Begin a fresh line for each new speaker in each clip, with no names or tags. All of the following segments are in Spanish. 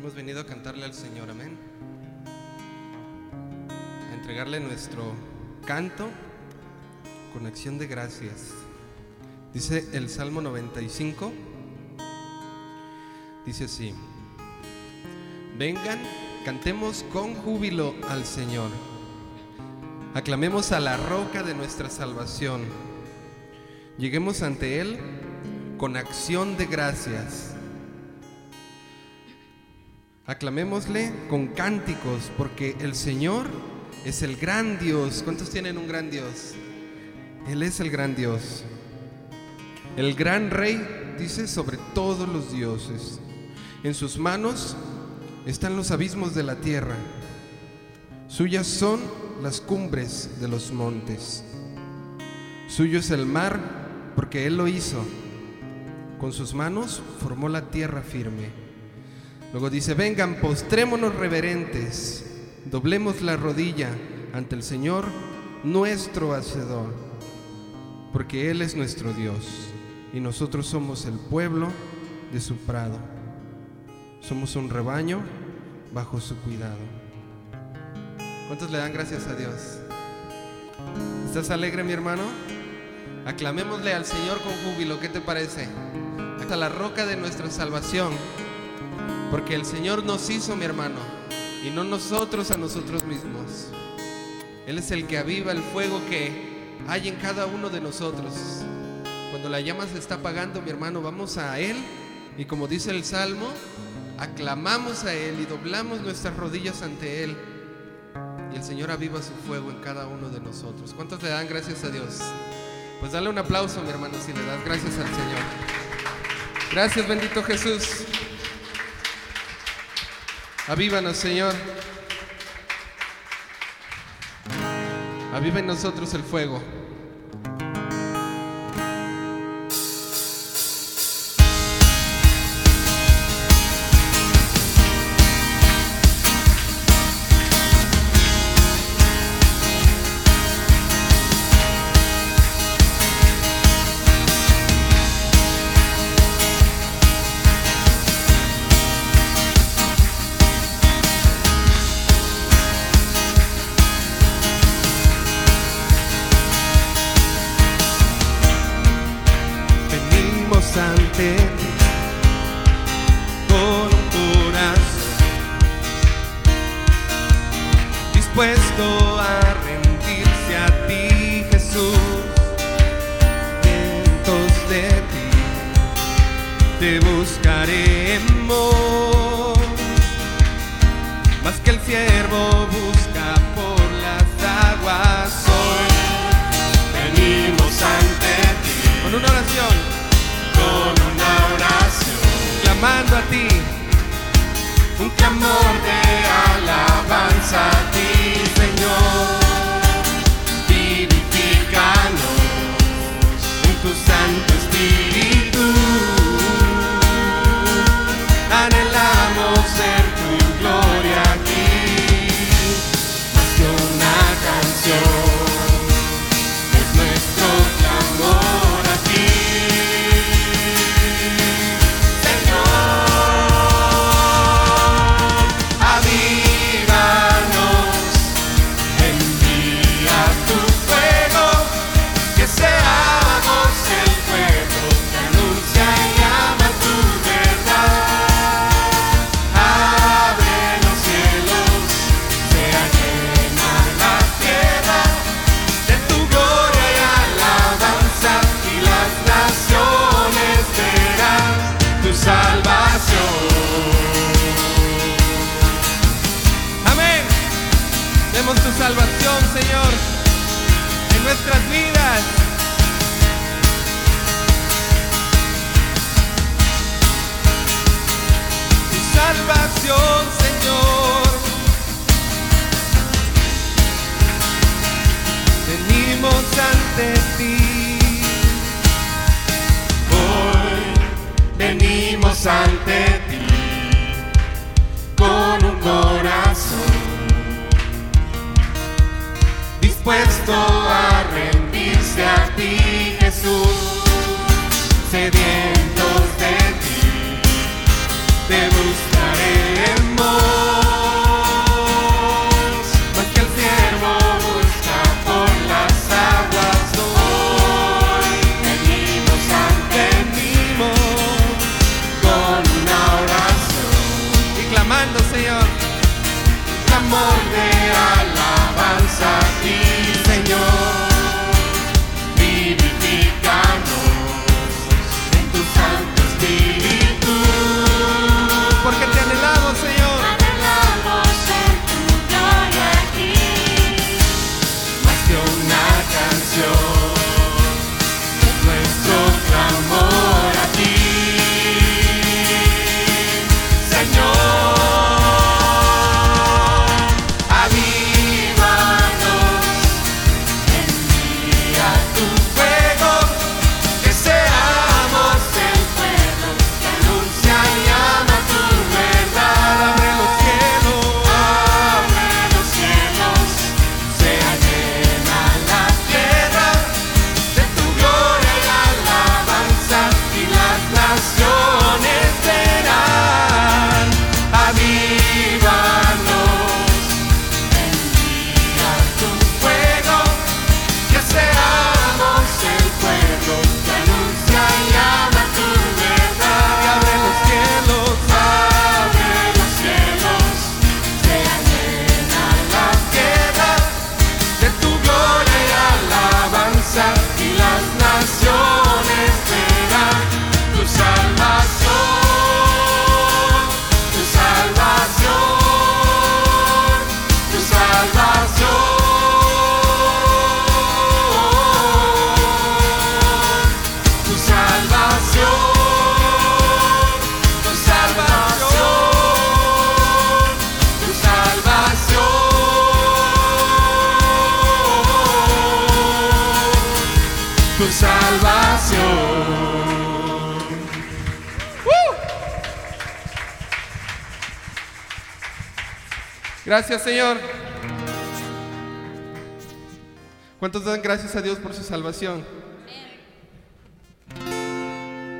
Hemos venido a cantarle al Señor, amén. A entregarle nuestro canto con acción de gracias. Dice el Salmo 95, dice así, vengan, cantemos con júbilo al Señor, aclamemos a la roca de nuestra salvación, lleguemos ante Él con acción de gracias. Aclamémosle con cánticos, porque el Señor es el gran Dios. ¿Cuántos tienen un gran Dios? Él es el gran Dios. El gran Rey dice sobre todos los dioses. En sus manos están los abismos de la tierra. Suyas son las cumbres de los montes. Suyo es el mar, porque Él lo hizo. Con sus manos formó la tierra firme. Luego dice, vengan, postrémonos reverentes, doblemos la rodilla ante el Señor, nuestro Hacedor, porque Él es nuestro Dios y nosotros somos el pueblo de su prado. Somos un rebaño bajo su cuidado. ¿Cuántos le dan gracias a Dios? ¿Estás alegre, mi hermano? Aclamémosle al Señor con júbilo, ¿qué te parece? Hasta la roca de nuestra salvación porque el Señor nos hizo, mi hermano, y no nosotros a nosotros mismos. Él es el que aviva el fuego que hay en cada uno de nosotros. Cuando la llama se está apagando, mi hermano, vamos a Él y como dice el Salmo, aclamamos a Él y doblamos nuestras rodillas ante Él. Y el Señor aviva su fuego en cada uno de nosotros. ¿Cuántos le dan gracias a Dios? Pues dale un aplauso, mi hermano, si le das gracias al Señor. Gracias, bendito Jesús. Avívanos, Señor. Aviva en nosotros el fuego. Te buscaremos, más que el siervo busca por las aguas hoy.
Venimos ante ti
Con una oración,
con una oración,
clamando a ti.
un clamor de dispuesto a rendirse a ti, Jesús, sedientos de ti, te buscaremos.
Gracias, Señor. ¿Cuántos dan gracias a Dios por su salvación?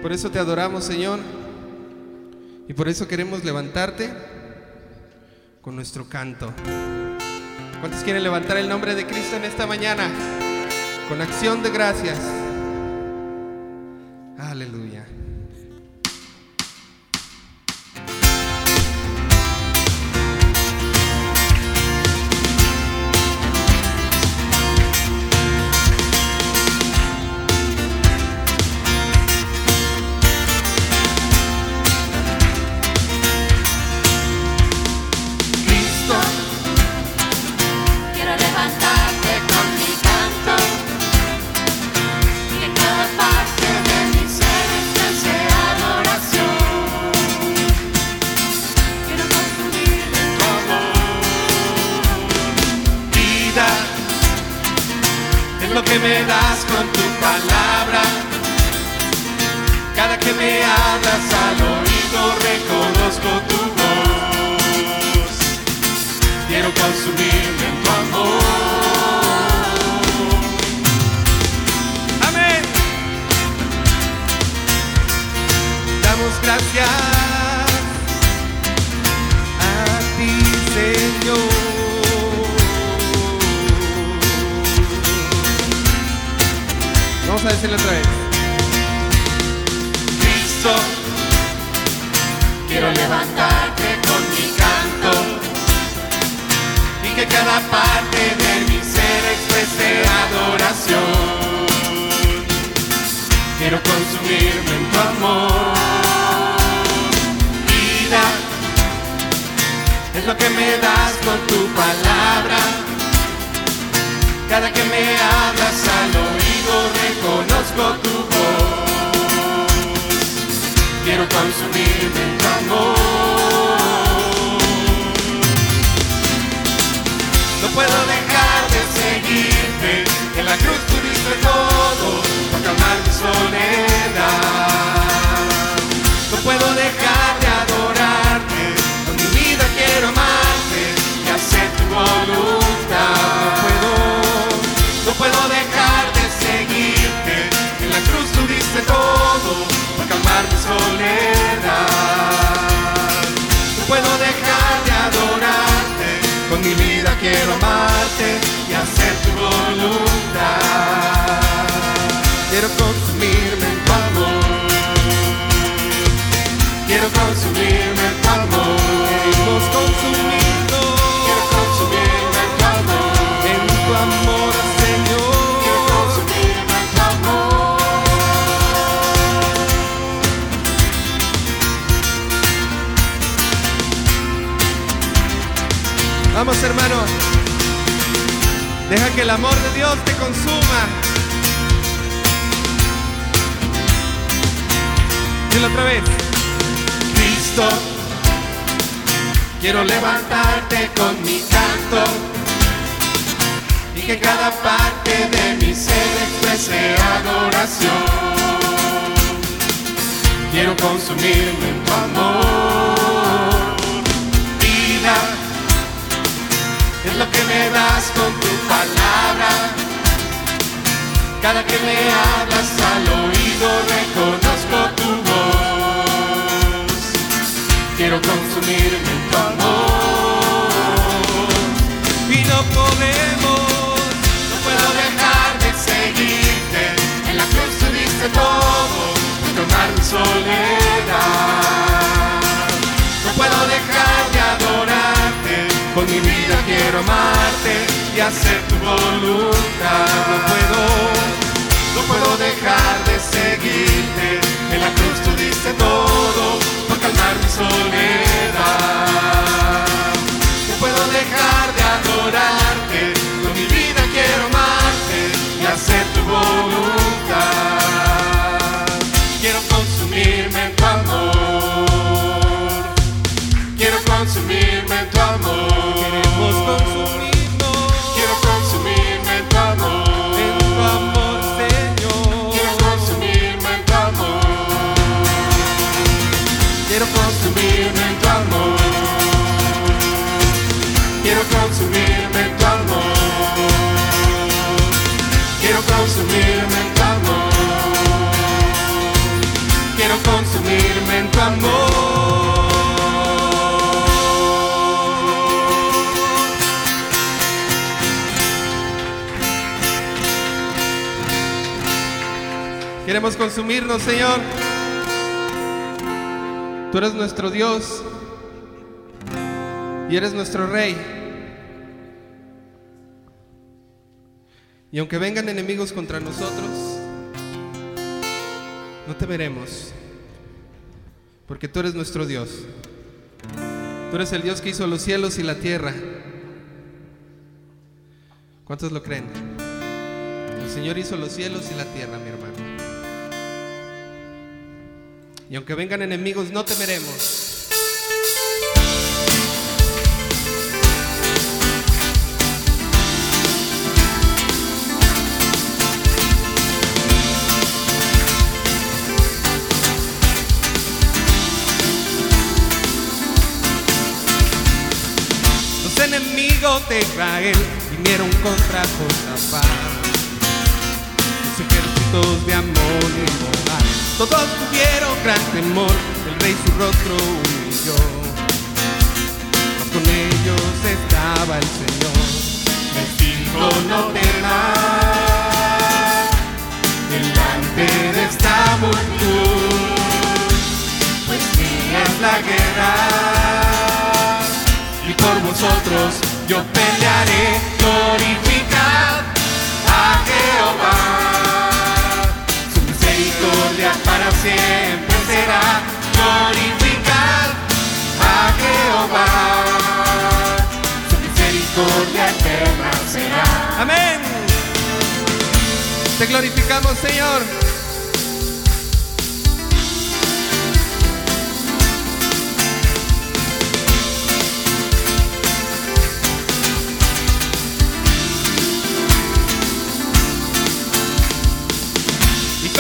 Por eso te adoramos, Señor. Y por eso queremos levantarte con nuestro canto. ¿Cuántos quieren levantar el nombre de Cristo en esta mañana? Con acción de gracias.
Que
el amor de Dios te consuma. Dilo otra vez.
Cristo, quiero levantarte con mi canto y que cada parte de mi ser exprese adoración. Quiero consumirme en tu amor, vida, es lo que me das con Cada que me hablas al oído reconozco tu voz. Quiero consumirme en tu amor.
Y no podemos.
No puedo dejar de seguirte. En la cruz tú diste todo. para Tomar mi soledad. No puedo dejar de adorarte. Con mi vida quiero amarte y hacer tu voluntad. No puedo, no puedo dejar de seguirte. En la cruz tú diste todo
consumirnos, Señor. Tú eres nuestro Dios y eres nuestro Rey. Y aunque vengan enemigos contra nosotros, no temeremos, porque tú eres nuestro Dios. Tú eres el Dios que hizo los cielos y la tierra. ¿Cuántos lo creen? El Señor hizo los cielos y la tierra, mi hermano. Y aunque vengan enemigos, no temeremos. Los enemigos de Israel vinieron contra Josafat. Los ejércitos de Amón y Moab, todos tuvieron gran temor, el rey su rostro humilló. Mas con ellos estaba el Señor.
Les dijo no temas delante de esta multitud, pues mía la guerra y por vosotros yo pelearé, glorificad misericordia para siempre será, glorificad a Jehová. Su misericordia eterna será.
Amén. Te glorificamos, Señor.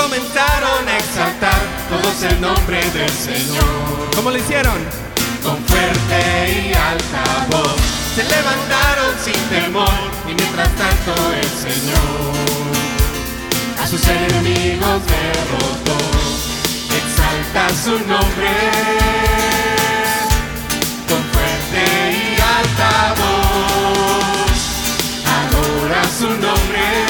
Comenzaron a
Exaltar todos el nombre del Señor.
¿Cómo lo hicieron?
con fuerte y alta voz se levantaron sin temor y mientras tanto el Señor a sus enemigos derrotó exalta su nombre con fuerte y alta voz adora su nombre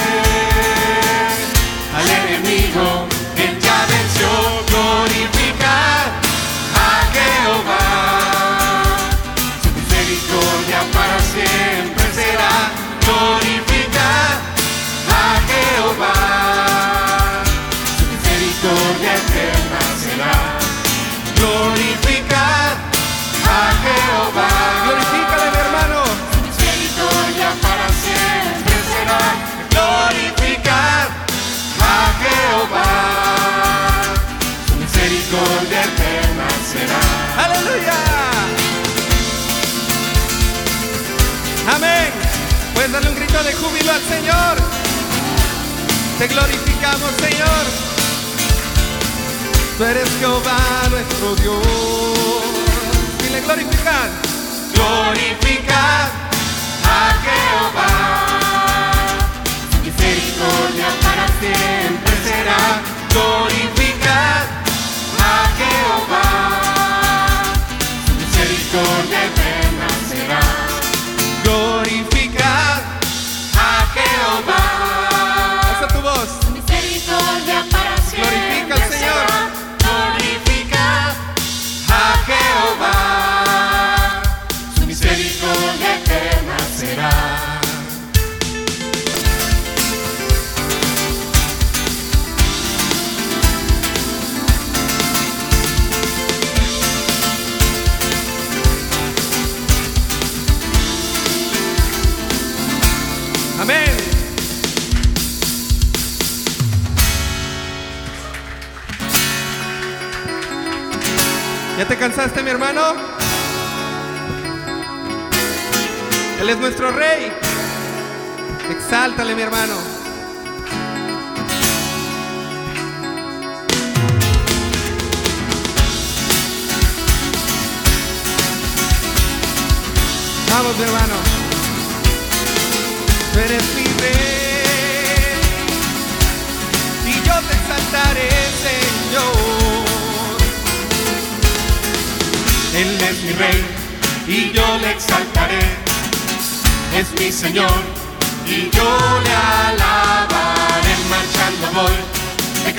Te glorificamos, Señor. Tú eres Jehová nuestro Dios. Dile glorificar.
glorificar a Jehová. Misericordia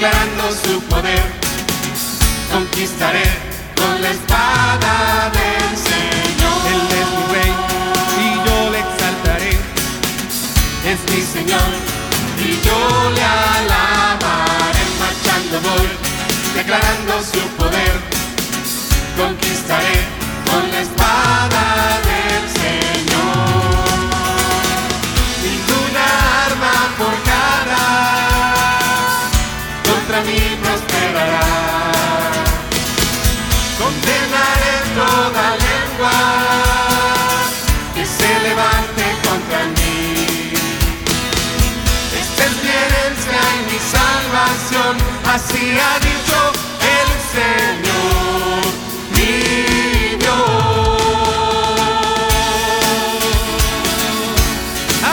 declarando su poder. Conquistaré con la espada del Señor.
Él es mi rey y yo le exaltaré.
Es mi Señor y yo le alabaré. Marchando voy, declarando su poder. Conquistaré con la espada del Señor. Así ha dicho el Señor, mi Dios.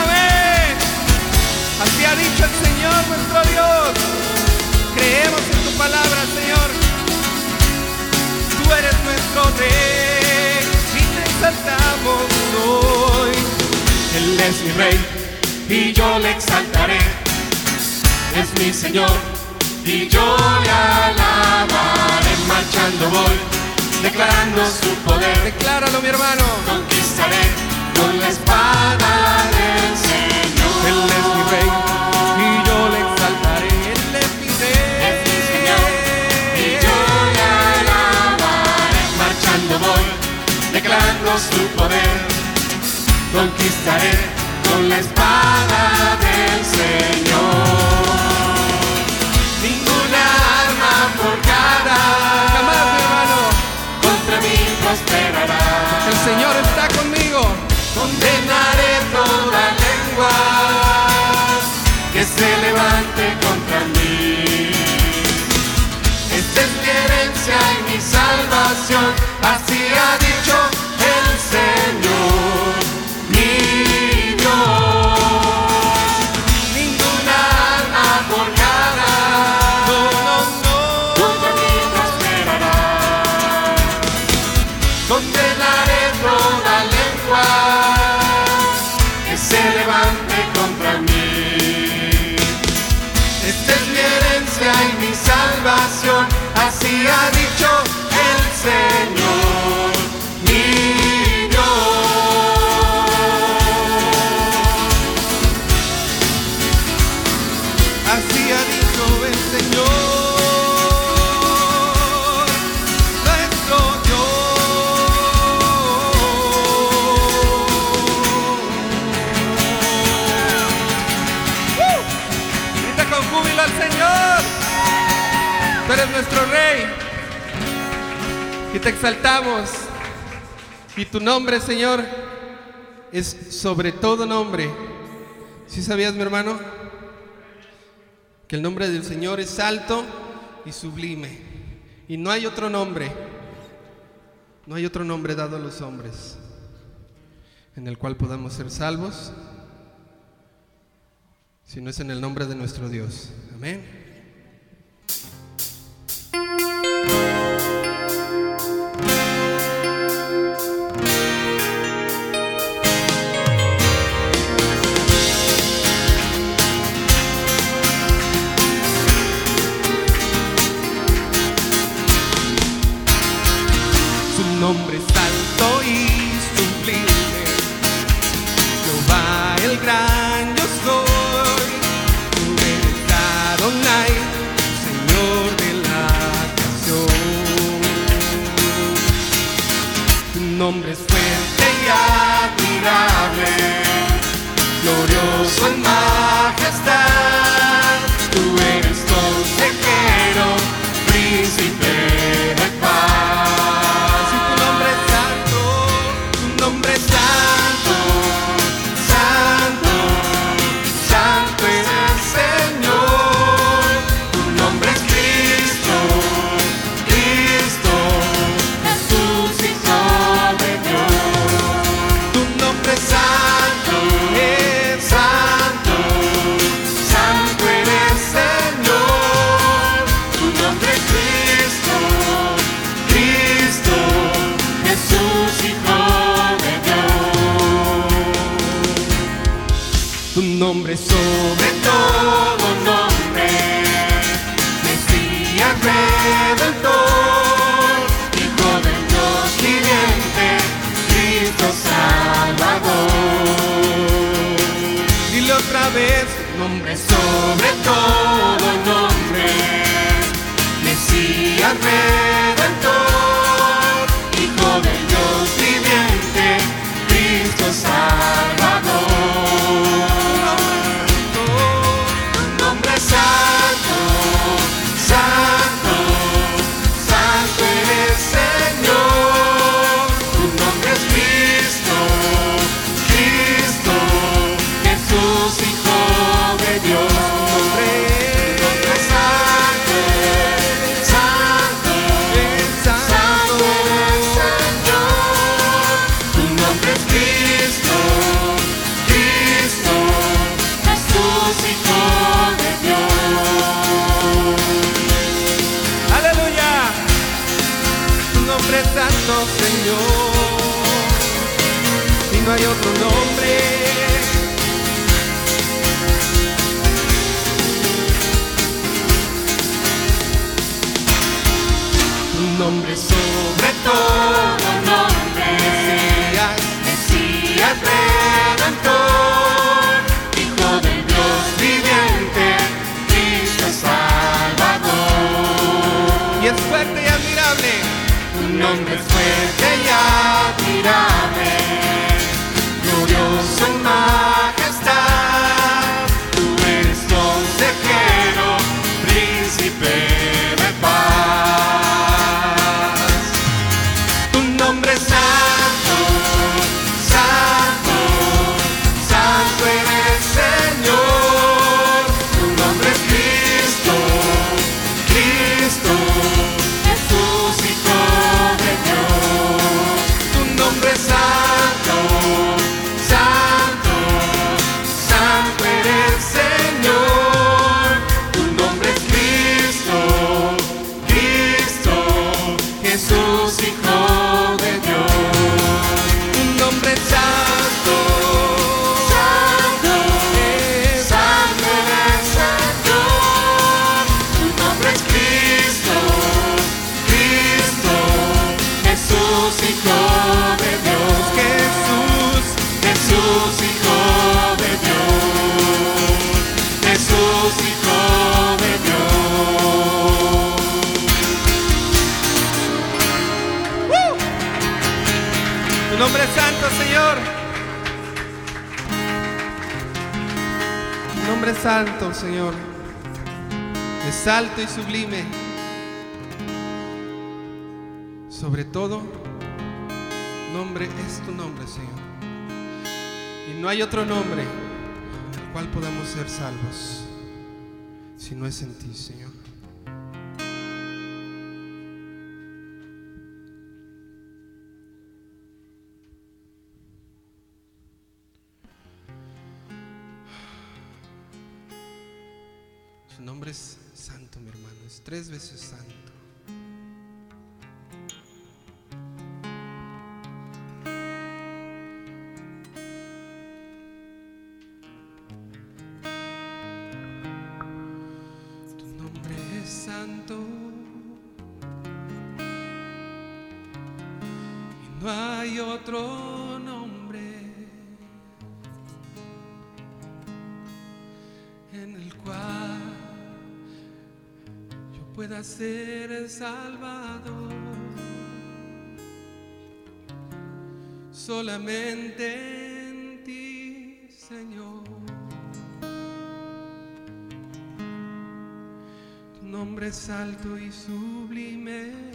Amén. Así ha dicho el Señor nuestro Dios. Creemos en tu palabra, Señor. Tú eres nuestro rey y te exaltamos hoy.
Él es mi rey y yo le exaltaré. Es mi Señor y yo le alabaré. Marchando voy, declarando su poder.
Decláralo, mi hermano.
Conquistaré con la espada
exaltamos. Y tu nombre, Señor, es sobre todo nombre. ¿Sí sabías, mi hermano? que el nombre del Señor es alto y sublime. Y no hay otro nombre, no hay otro nombre dado a los hombres en el cual podamos ser salvos, si no es en el nombre de nuestro Dios. Amén. see you santo, Señor. Es alto y sublime. Sobre todo, nombre es tu nombre, Señor. Y no hay otro nombre el cual podamos ser salvos si no es en ti, Señor. tres veces santo. Tu nombre es santo y no hay otro nombre. pueda ser salvador. Solamente en ti, Señor. Tu nombre es alto y sublime.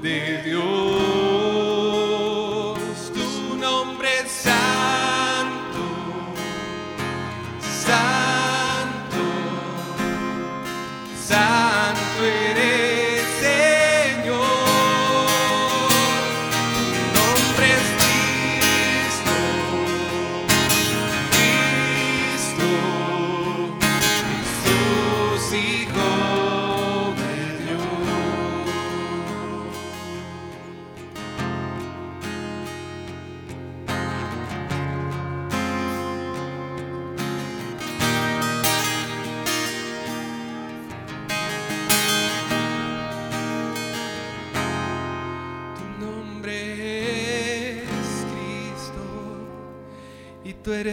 De Deus.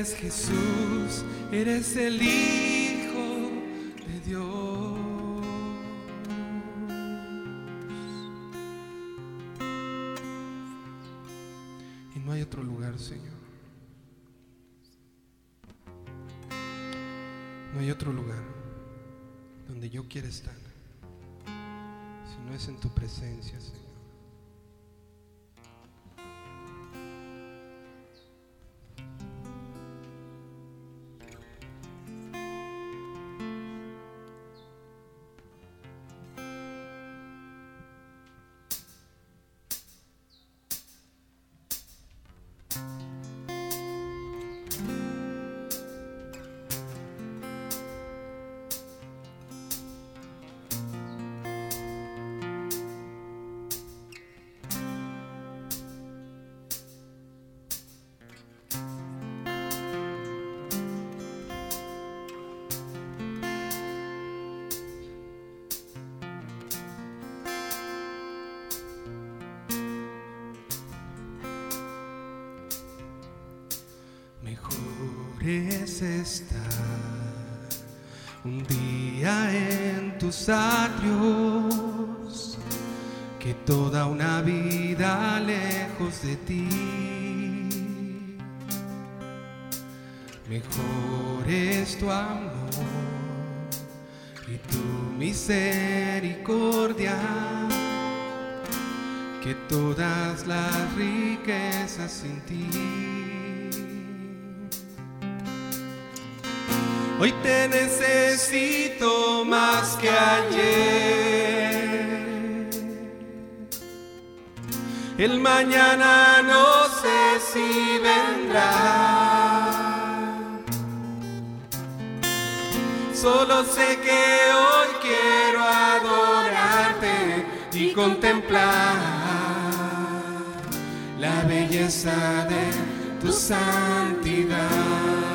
eres Jesús, eres el es estar un día en tus atrios, que toda una vida lejos de ti. Mejor es tu amor y tu misericordia que todas las riquezas sin ti. Hoy te necesito más que ayer. El mañana no sé si vendrá. Solo sé que hoy quiero adorarte y contemplar la belleza de tu santidad.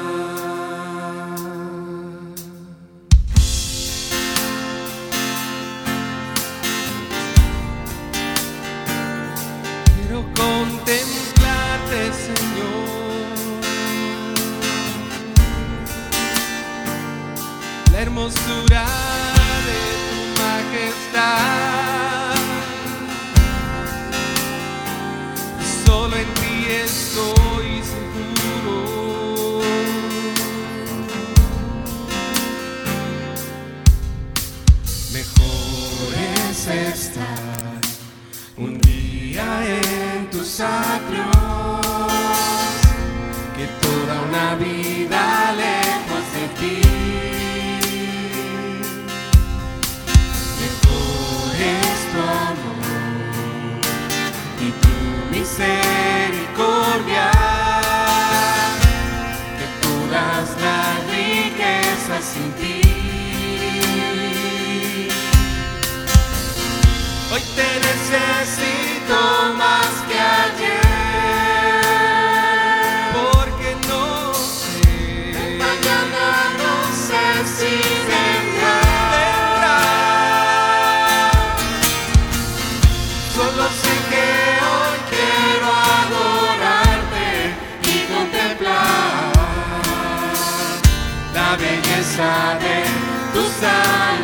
Jerusalém, tu sabes.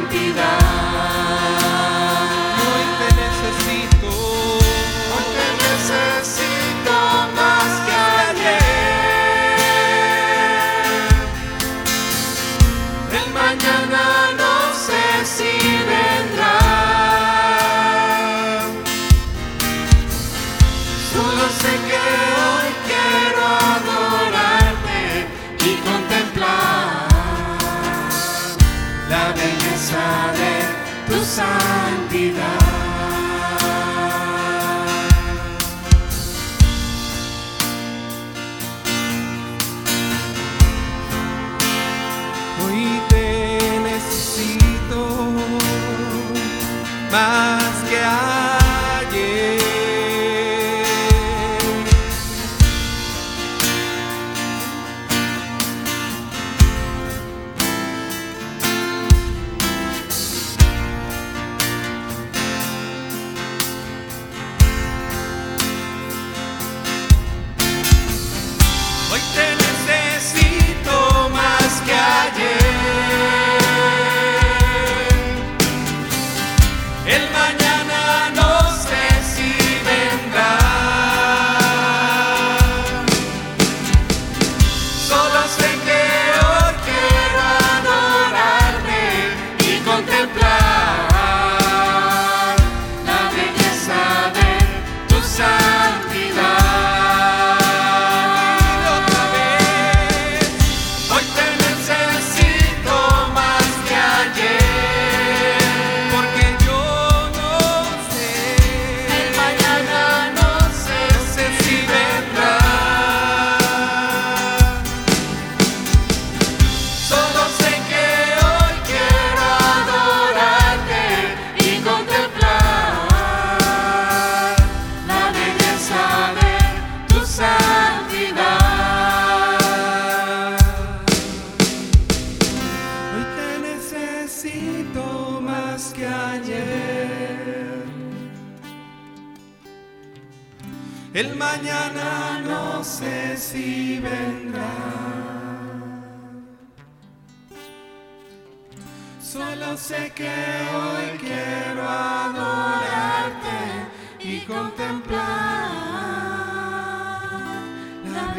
Santidad.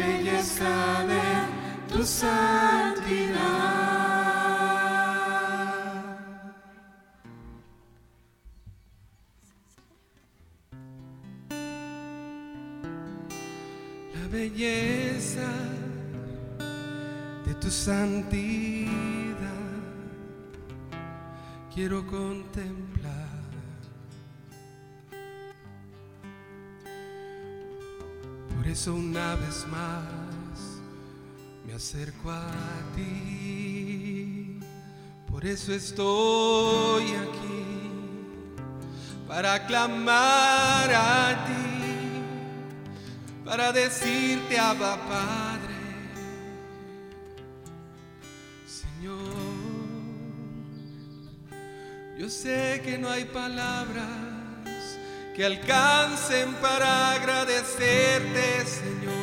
Belleza de tu santidad.
La belleza de tu santidad
quiero contemplar. Eso una vez más me acerco a ti. Por eso estoy aquí para clamar a ti, para decirte Abba Padre, Señor. Yo sé que no hay palabras que alcancen para agradecerte, Señor.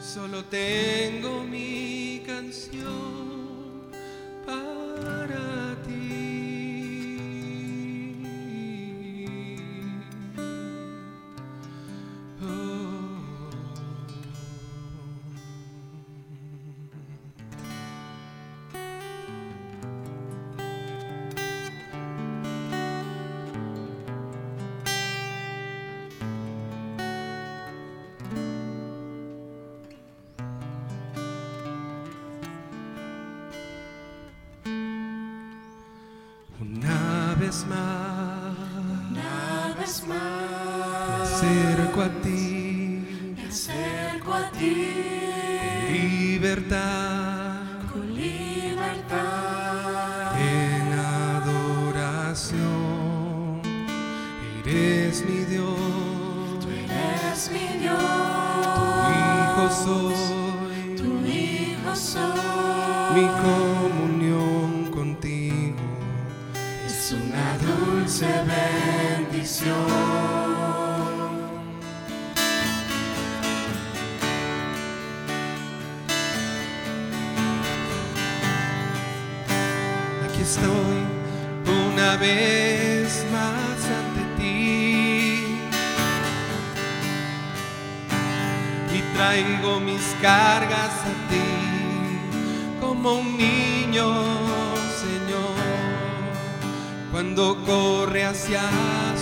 Solo tengo mi canción vez más
Una vez
me
más
acerco a ti, cargas a ti como un niño, Señor, cuando corre hacia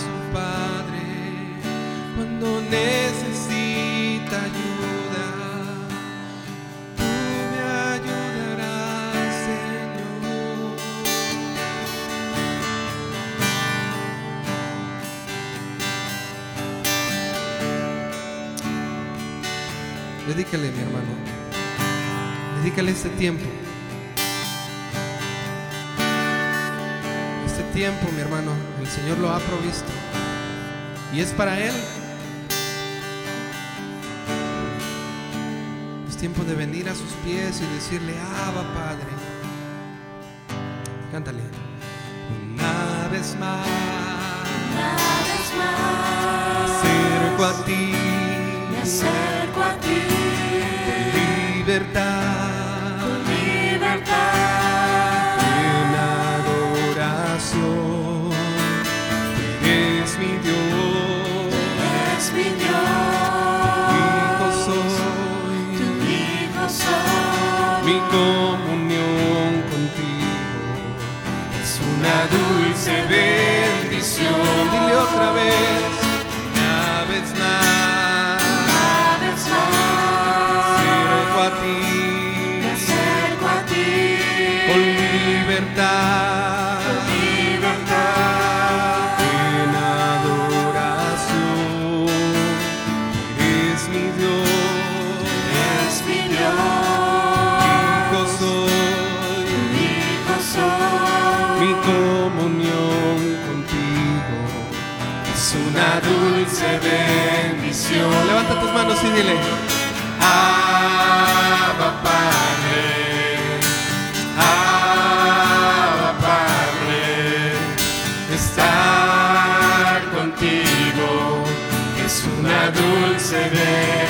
su Padre, cuando necesita Dedícale, mi hermano. Dedícale este tiempo. Este tiempo, mi hermano, el Señor lo ha provisto. Y es para Él. Es tiempo de venir a sus pies y decirle, Abba Padre. Cántale. Una vez más,
Una vez más
acerco a ti.
me acerco a ti
Libertad. Una dulce bendición. Levanta tus manos y dile, Abba Padre, Abba Padre, estar contigo es una dulce bendición.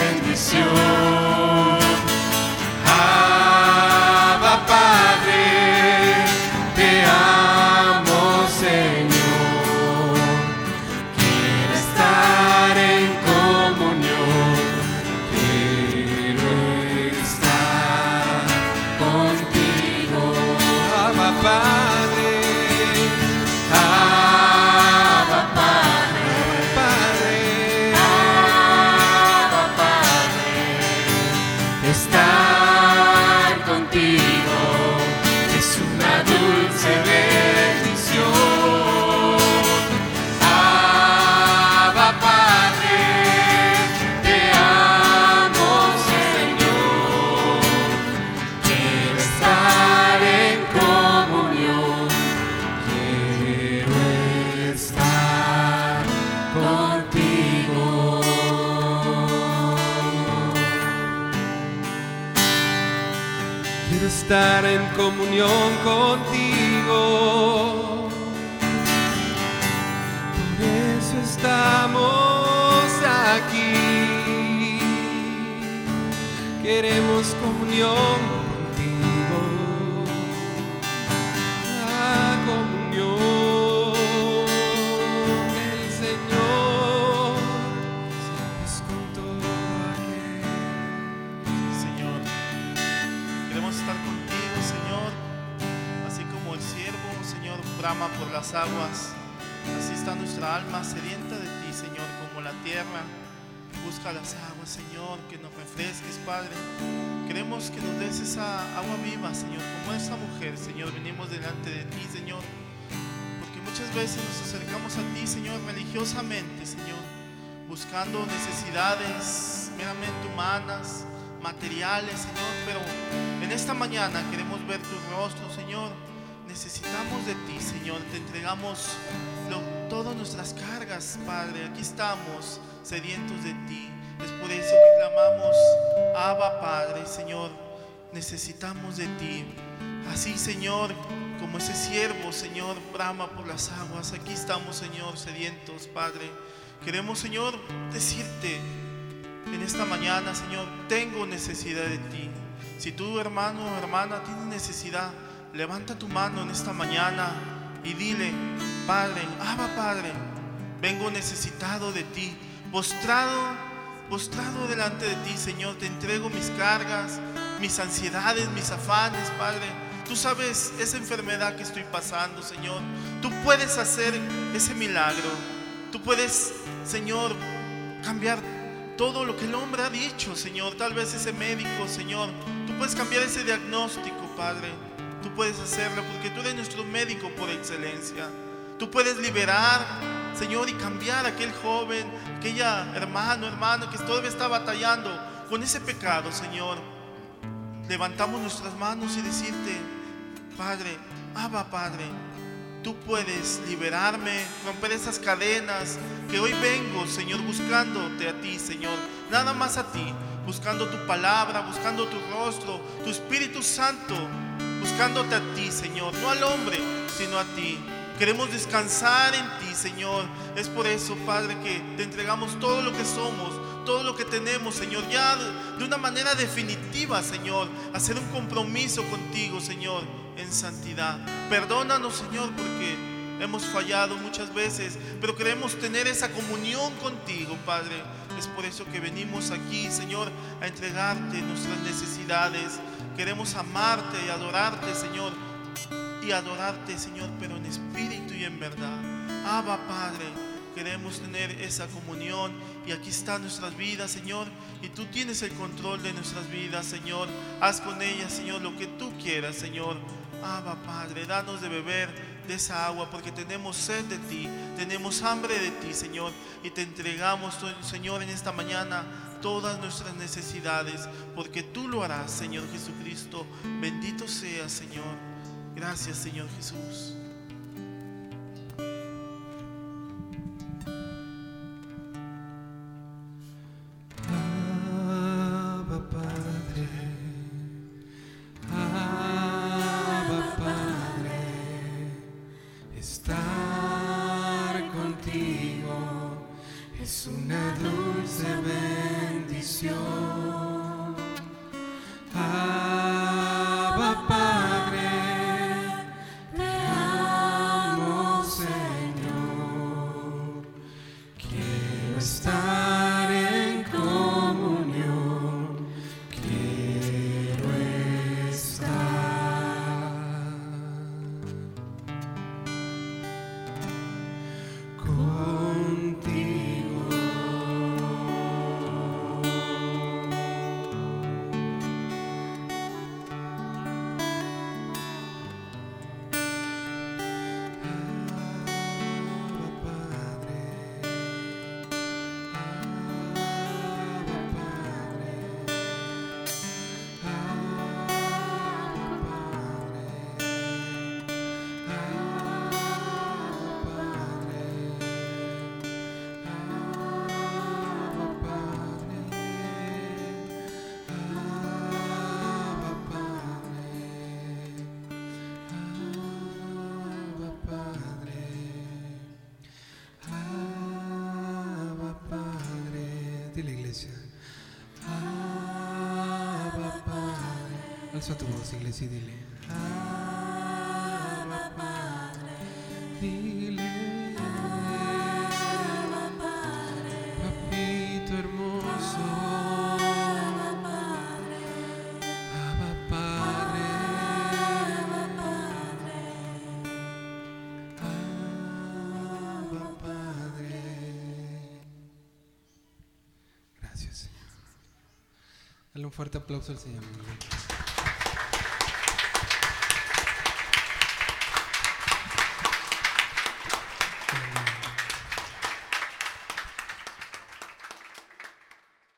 Tierra. Busca las aguas, Señor, que nos refresques, Padre. Queremos que nos des esa agua viva, Señor, como esa mujer, Señor. Venimos delante de ti, Señor. Porque muchas veces nos acercamos a ti, Señor, religiosamente, Señor. Buscando necesidades meramente humanas, materiales, Señor. Pero en esta mañana queremos ver tu rostro, Señor. Necesitamos de ti, Señor. Te entregamos todas nuestras cargas, Padre. Aquí estamos, sedientos de ti. Es por eso que clamamos, Abba, Padre, Señor. Necesitamos de ti. Así, Señor, como ese siervo, Señor, brama por las aguas. Aquí estamos, Señor, sedientos, Padre. Queremos, Señor, decirte en esta mañana, Señor, tengo necesidad de ti. Si tú, hermano o hermana, tienes necesidad, levanta tu mano en esta mañana y dile, Padre, Abba Padre, vengo necesitado de ti, postrado, postrado delante de ti, Señor, te entrego mis cargas, mis ansiedades, mis afanes, Padre. Tú sabes esa enfermedad que estoy pasando, Señor. Tú puedes hacer ese milagro. Tú puedes, Señor, cambiar todo lo que el hombre ha dicho, Señor. Tal vez ese médico, Señor. Tú puedes cambiar ese diagnóstico, Padre. Tú puedes hacerlo porque tú eres nuestro médico por excelencia. Tú puedes liberar, Señor, y cambiar a aquel joven, aquella hermano, hermano que todavía está batallando con ese pecado, Señor, levantamos nuestras manos y decirte, Padre, Abba Padre, tú puedes liberarme, romper esas cadenas, que hoy vengo, Señor, buscándote a ti, Señor, nada más a ti, buscando tu palabra, buscando tu rostro, tu Espíritu Santo, buscándote a ti, Señor, no al hombre, sino a ti. Queremos descansar en ti, Señor. Es por eso, Padre, que te entregamos todo lo que somos, todo lo que tenemos, Señor, ya de una manera definitiva, Señor, hacer un compromiso contigo, Señor, en santidad. Perdónanos, Señor, porque hemos fallado muchas veces, pero queremos tener esa comunión contigo, Padre. Es por eso que venimos aquí, Señor, a entregarte nuestras necesidades. Queremos amarte y adorarte, Señor, y adorarte, Señor, pero en espíritu y en verdad. Abba, Padre, queremos tener esa comunión y aquí están nuestras vidas, Señor, y tú tienes el control de nuestras vidas, Señor. Haz con ellas, Señor, lo que tú quieras, Señor. Abba, Padre, danos de beber de esa agua porque tenemos sed de ti, tenemos hambre de ti, Señor, y te entregamos, Señor, en esta mañana todas nuestras necesidades, porque tú lo harás, Señor Jesucristo. Bendito sea, Señor. Gracias Señor Jesús.
Alza tu voz, iglesia, y dile. Abba Padre. Dile. Papito hermoso. Abba Padre. Abba Padre. Gracias, Señor. Dale un fuerte aplauso al Señor.